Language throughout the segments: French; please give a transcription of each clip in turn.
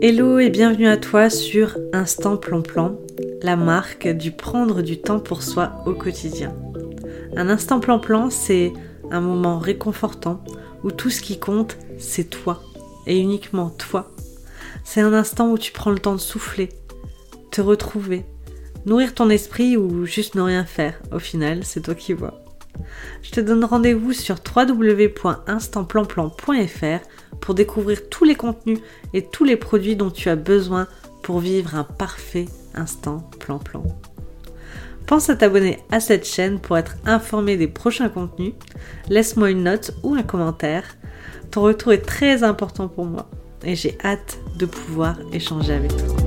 Hello et bienvenue à toi sur Instant Plan Plan, la marque du prendre du temps pour soi au quotidien. Un instant plan plan, c'est un moment réconfortant où tout ce qui compte, c'est toi et uniquement toi. C'est un instant où tu prends le temps de souffler, te retrouver, nourrir ton esprit ou juste ne rien faire. Au final, c'est toi qui vois. Je te donne rendez-vous sur www.instantplanplan.fr pour découvrir tous les contenus et tous les produits dont tu as besoin pour vivre un parfait instant plan-plan. Pense à t'abonner à cette chaîne pour être informé des prochains contenus. Laisse-moi une note ou un commentaire. Ton retour est très important pour moi et j'ai hâte de pouvoir échanger avec toi.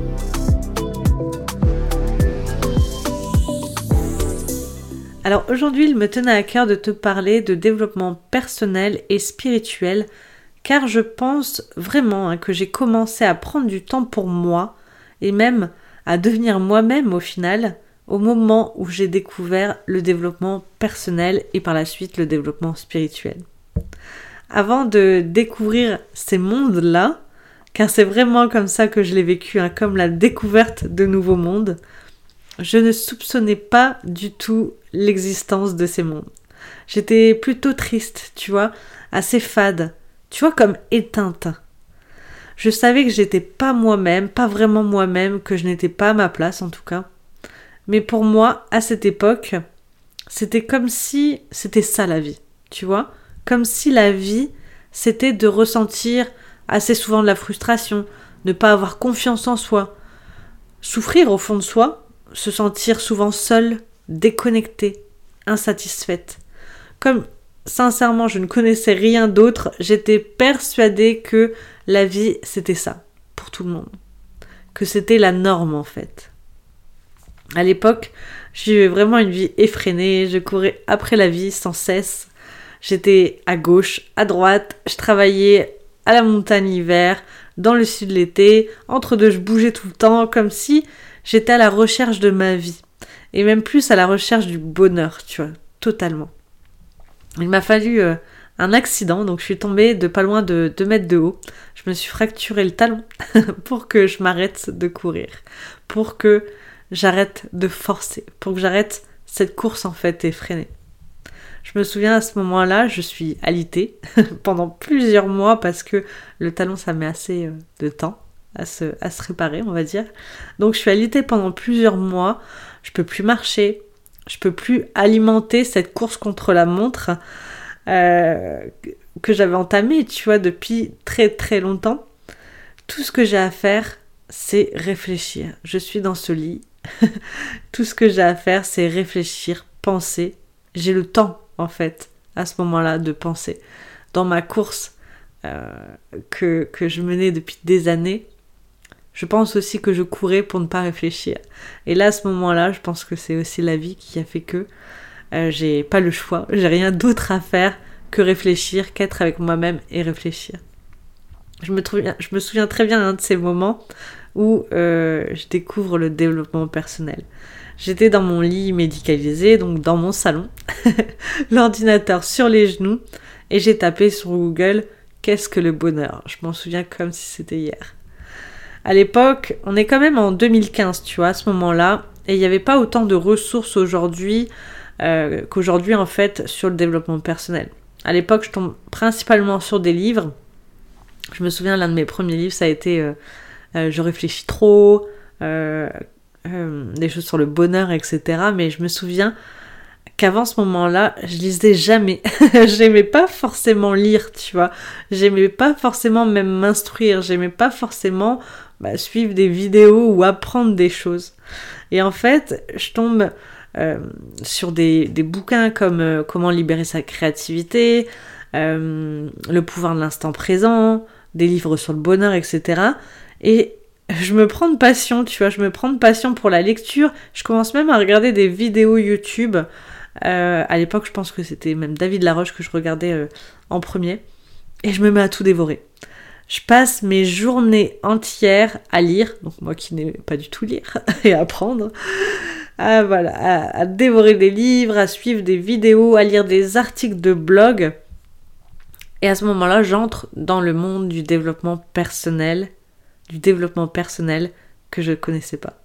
Alors aujourd'hui, il me tenait à cœur de te parler de développement personnel et spirituel car je pense vraiment hein, que j'ai commencé à prendre du temps pour moi et même à devenir moi-même au final au moment où j'ai découvert le développement personnel et par la suite le développement spirituel. Avant de découvrir ces mondes-là, car c'est vraiment comme ça que je l'ai vécu, hein, comme la découverte de nouveaux mondes, je ne soupçonnais pas du tout l'existence de ces mondes. J'étais plutôt triste, tu vois, assez fade, tu vois, comme éteinte. Je savais que j'étais pas moi-même, pas vraiment moi-même, que je n'étais pas à ma place en tout cas. Mais pour moi, à cette époque, c'était comme si c'était ça la vie, tu vois Comme si la vie, c'était de ressentir assez souvent de la frustration, ne pas avoir confiance en soi, souffrir au fond de soi, se sentir souvent seule, déconnectée, insatisfaite. Comme sincèrement je ne connaissais rien d'autre, j'étais persuadée que la vie c'était ça, pour tout le monde. Que c'était la norme en fait. À l'époque, j'ai vraiment une vie effrénée, je courais après la vie sans cesse. J'étais à gauche, à droite, je travaillais à la montagne l'hiver, dans le sud l'été, entre deux je bougeais tout le temps, comme si j'étais à la recherche de ma vie. Et même plus à la recherche du bonheur, tu vois, totalement. Il m'a fallu euh, un accident, donc je suis tombée de pas loin de 2 mètres de haut. Je me suis fracturé le talon pour que je m'arrête de courir, pour que j'arrête de forcer, pour que j'arrête cette course en fait effrénée. Je me souviens à ce moment-là, je suis alitée pendant plusieurs mois parce que le talon ça met assez euh, de temps à se, à se réparer, on va dire. Donc je suis alitée pendant plusieurs mois, je peux plus marcher, je peux plus alimenter cette course contre la montre euh, que j'avais entamée, tu vois, depuis très très longtemps. Tout ce que j'ai à faire, c'est réfléchir. Je suis dans ce lit. Tout ce que j'ai à faire, c'est réfléchir, penser. J'ai le temps, en fait, à ce moment-là, de penser. Dans ma course euh, que, que je menais depuis des années, je pense aussi que je courais pour ne pas réfléchir. Et là, à ce moment-là, je pense que c'est aussi la vie qui a fait que euh, j'ai pas le choix, j'ai rien d'autre à faire que réfléchir, qu'être avec moi-même et réfléchir. Je me, souviens très bien d'un de ces moments où euh, je découvre le développement personnel. J'étais dans mon lit médicalisé, donc dans mon salon, l'ordinateur sur les genoux, et j'ai tapé sur Google Qu'est-ce que le bonheur? Je m'en souviens comme si c'était hier à l'époque, on est quand même en 2015, tu vois, à ce moment-là, et il n'y avait pas autant de ressources aujourd'hui euh, qu'aujourd'hui, en fait, sur le développement personnel. À l'époque, je tombe principalement sur des livres. Je me souviens, l'un de mes premiers livres, ça a été euh, euh, Je réfléchis trop, des choses sur le bonheur, etc. Mais je me souviens qu'avant ce moment-là, je lisais jamais. j'aimais pas forcément lire, tu vois. J'aimais pas forcément même m'instruire. J'aimais pas forcément bah, suivre des vidéos ou apprendre des choses. Et en fait, je tombe euh, sur des, bouquins comme euh, Comment libérer sa créativité, euh, Le pouvoir de l'instant présent, des livres sur le bonheur, etc. Et je me prends de passion, tu vois, je me prends de passion pour la lecture. Je commence même à regarder des vidéos YouTube. À l'époque, je pense que c'était même David Laroche que je regardais en premier. Et je me mets à tout dévorer. Je passe mes journées entières à lire, donc moi qui n'aimais pas du tout lire et apprendre, à, voilà, à, dévorer des livres, à suivre des vidéos, à lire des articles de blog. Et à ce moment-là, j'entre dans le monde du développement personnel du développement personnel que je ne connaissais pas.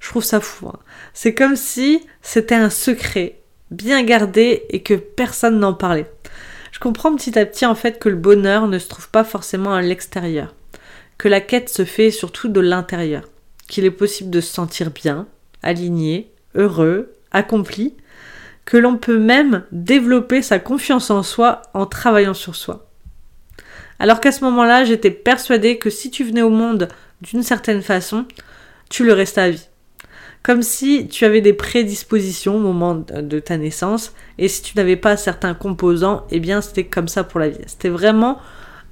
Je trouve ça fou. Hein. C'est comme si c'était un secret bien gardé et que personne n'en parlait. Je comprends petit à petit en fait que le bonheur ne se trouve pas forcément à l'extérieur, que la quête se fait surtout de l'intérieur, qu'il est possible de se sentir bien, aligné, heureux, accompli, que l'on peut même développer sa confiance en soi en travaillant sur soi. Alors qu'à ce moment-là, j'étais persuadée que si tu venais au monde d'une certaine façon, tu le restais à vie comme si tu avais des prédispositions au moment de ta naissance et si tu n'avais pas certains composants, eh bien c'était comme ça pour la vie. C'était vraiment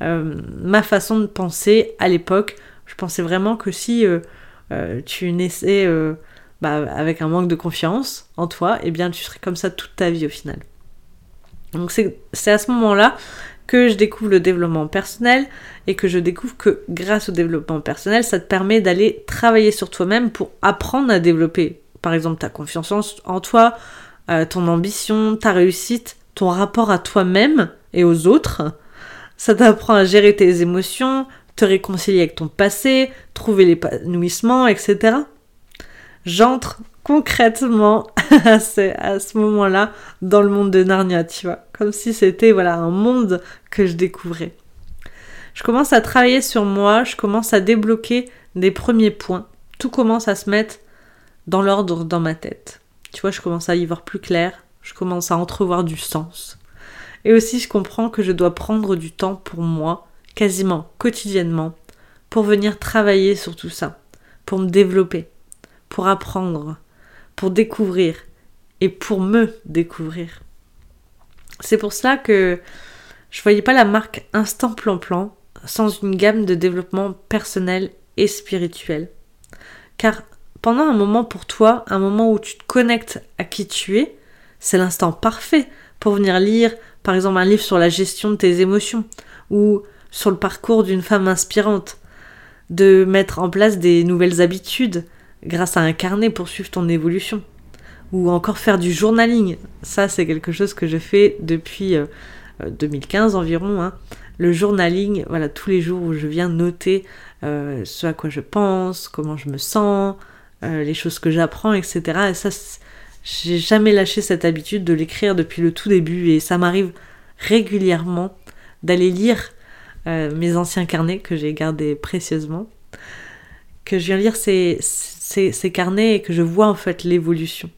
euh, ma façon de penser à l'époque. Je pensais vraiment que si euh, euh, tu naissais bah, avec un manque de confiance en toi, eh bien tu serais comme ça toute ta vie au final. Donc c'est à ce moment-là que je découvre le développement personnel et que je découvre que grâce au développement personnel, ça te permet d'aller travailler sur toi-même pour apprendre à développer, par exemple, ta confiance en toi, euh, ton ambition, ta réussite, ton rapport à toi-même et aux autres. Ça t'apprend à gérer tes émotions, te réconcilier avec ton passé, trouver l'épanouissement, etc. J'entre concrètement à ce, moment-là dans le monde de Narnia, tu vois. Comme si c'était voilà un monde que je découvrais. Je commence à travailler sur moi, je commence à débloquer des premiers points. Tout commence à se mettre dans l'ordre dans ma tête. Tu vois, je commence à y voir plus clair, je commence à entrevoir du sens. Et aussi, je comprends que je dois prendre du temps pour moi, quasiment quotidiennement, pour venir travailler sur tout ça, pour me développer, pour apprendre, pour découvrir et pour me découvrir. C'est pour cela que je voyais pas la marque Instant Plan Plan sans une gamme de développement personnel et spirituel. Car pendant un moment pour toi, un moment où tu te connectes à qui tu es, c'est l'instant parfait pour venir lire par exemple un livre sur la gestion de tes émotions ou sur le parcours d'une femme inspirante, de mettre en place des nouvelles habitudes, grâce à un carnet pour suivre ton évolution. Ou encore faire du journaling. Ça, c'est quelque chose que je fais depuis 2015 euh, environ. Hein. Le journaling, voilà, tous les jours où je viens noter euh, ce à quoi je pense, comment je me sens, euh, les choses que j'apprends, etc. Et ça, j'ai jamais lâché cette habitude de l'écrire depuis le tout début et ça m'arrive régulièrement d'aller lire mes anciens carnets que j'ai gardés précieusement, que je viens lire ces, carnets et que je vois en fait l'évolution.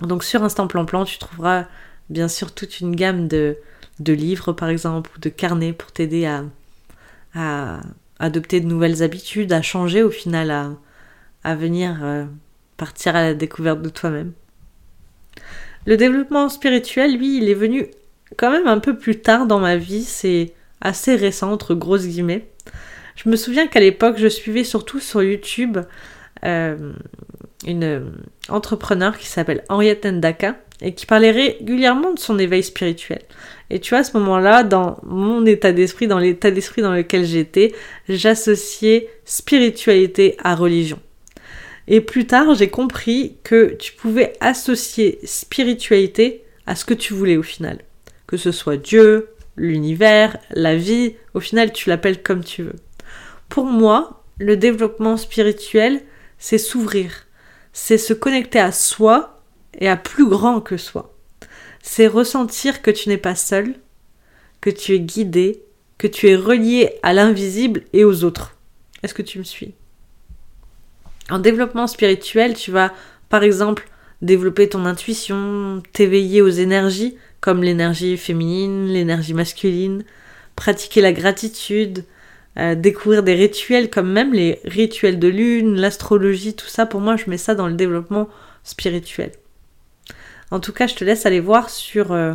Donc sur Instant Plan Plan, tu trouveras bien sûr toute une gamme de, livres par exemple ou de carnets pour t'aider à, à, adopter de nouvelles habitudes, à changer au final, à, à venir euh, partir à la découverte de toi-même. Le développement spirituel, lui, il est venu quand même un peu plus tard dans ma vie, c'est assez récent entre grosses guillemets. Je me souviens qu'à l'époque, je suivais surtout sur YouTube euh, une entrepreneur qui s'appelle Henriette Ndaka et qui parlait régulièrement de son éveil spirituel. Et tu vois, à ce moment-là, dans mon état d'esprit, dans l'état d'esprit dans lequel j'étais, j'associais spiritualité à religion. Et plus tard, j'ai compris que tu pouvais associer spiritualité à ce que tu voulais au final. Que ce soit Dieu, l'univers, la vie, au final, tu l'appelles comme tu veux. Pour moi, le développement spirituel, c'est s'ouvrir, c'est se connecter à soi et à plus grand que soi. C'est ressentir que tu n'es pas seul, que tu es guidé, que tu es relié à l'invisible et aux autres. Est-ce que tu me suis? En développement spirituel, tu vas par exemple développer ton intuition, t'éveiller aux énergies comme l'énergie féminine, l'énergie masculine, pratiquer la gratitude, découvrir des rituels comme même les rituels de lune, l'astrologie, tout ça, pour moi, je mets ça dans le développement spirituel. En tout cas, je te laisse aller voir sur euh,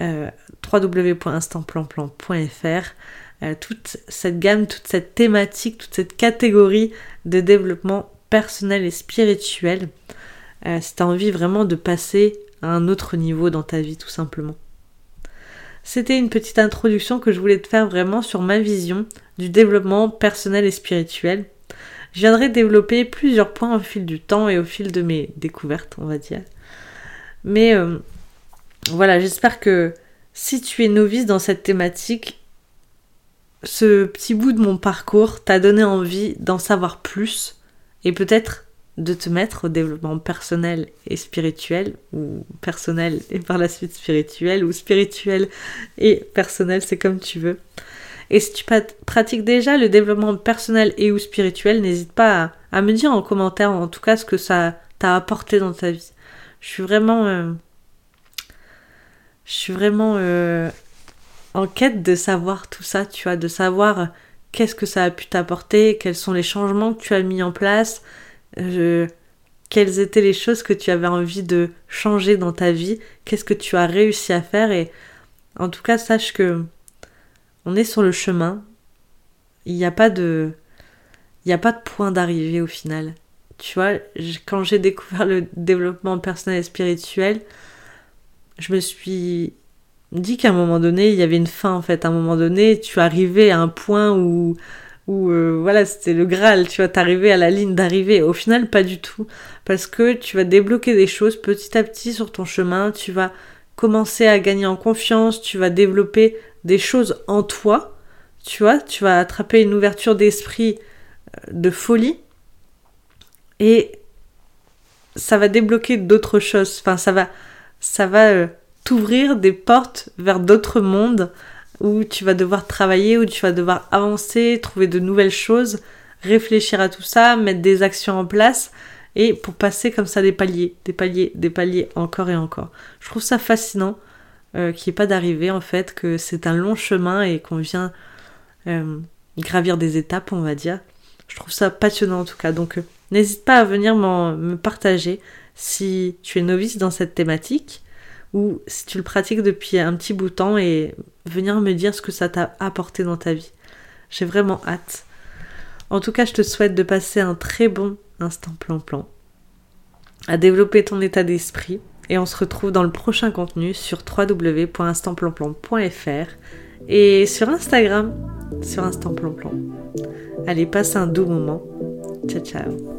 euh, www.instantplanplan.fr euh, toute cette gamme, toute cette thématique, toute cette catégorie de développement personnel et spirituel. si tu as envie vraiment de passer à un autre niveau dans ta vie, tout simplement. C'était une petite introduction que je voulais te faire vraiment sur ma vision du développement personnel et spirituel. Je viendrai développer plusieurs points au fil du temps et au fil de mes découvertes, on va dire. Mais euh, voilà, j'espère que si tu es novice dans cette thématique, ce petit bout de mon parcours t'a donné envie d'en savoir plus et peut-être de te mettre au développement personnel et spirituel, ou personnel et par la suite spirituel, ou spirituel et personnel, c'est comme tu veux. Et si tu pratiques déjà le développement personnel et ou spirituel, n'hésite pas à, me dire en commentaire en tout cas ce que ça t'a apporté dans ta vie. Je suis vraiment... Euh, je suis vraiment euh, en quête de savoir tout ça, tu vois, de savoir qu'est-ce que ça a pu t'apporter, quels sont les changements que tu as mis en place, quelles étaient les choses que tu avais envie de changer dans ta vie, qu'est-ce que tu as réussi à faire? Et en tout cas sache que on est sur le chemin. Il n'y a pas de il n'y a pas de point d'arrivée au final. Tu vois, quand j'ai découvert le développement personnel et spirituel, je me suis dit qu'à un moment donné, il y avait une fin en fait. À un moment donné, tu arrivais à un point où, où euh, voilà, c'était le Graal, tu vas t'arriver à la ligne d'arrivée. Au final, pas du tout. Parce que tu vas débloquer des choses petit à petit sur ton chemin, tu vas commencer à gagner en confiance, tu vas développer des choses en toi, tu vois, tu vas attraper une ouverture d'esprit euh, de folie et ça va débloquer d'autres choses. Enfin, ça va, ça va euh, t'ouvrir des portes vers d'autres mondes où tu vas devoir travailler, où tu vas devoir avancer, trouver de nouvelles choses, réfléchir à tout ça, mettre des actions en place et pour passer comme ça des paliers, des paliers, des paliers encore et encore. Je trouve ça fascinant euh, qu'il n'y ait pas d'arrivée en fait, que c'est un long chemin et qu'on vient euh, gravir des étapes, on va dire. Je trouve ça passionnant en tout cas. Donc euh, n'hésite pas à venir me partager si tu es novice dans cette thématique ou si tu le pratiques depuis un petit bout de temps et venir me dire ce que ça t'a apporté dans ta vie. J'ai vraiment hâte. En tout cas, je te souhaite de passer un très bon instant plan-plan, à développer ton état d'esprit et on se retrouve dans le prochain contenu sur www.instantplanplan.fr et sur Instagram sur Instant Plan Plan. Allez, passe un doux moment. Ciao ciao.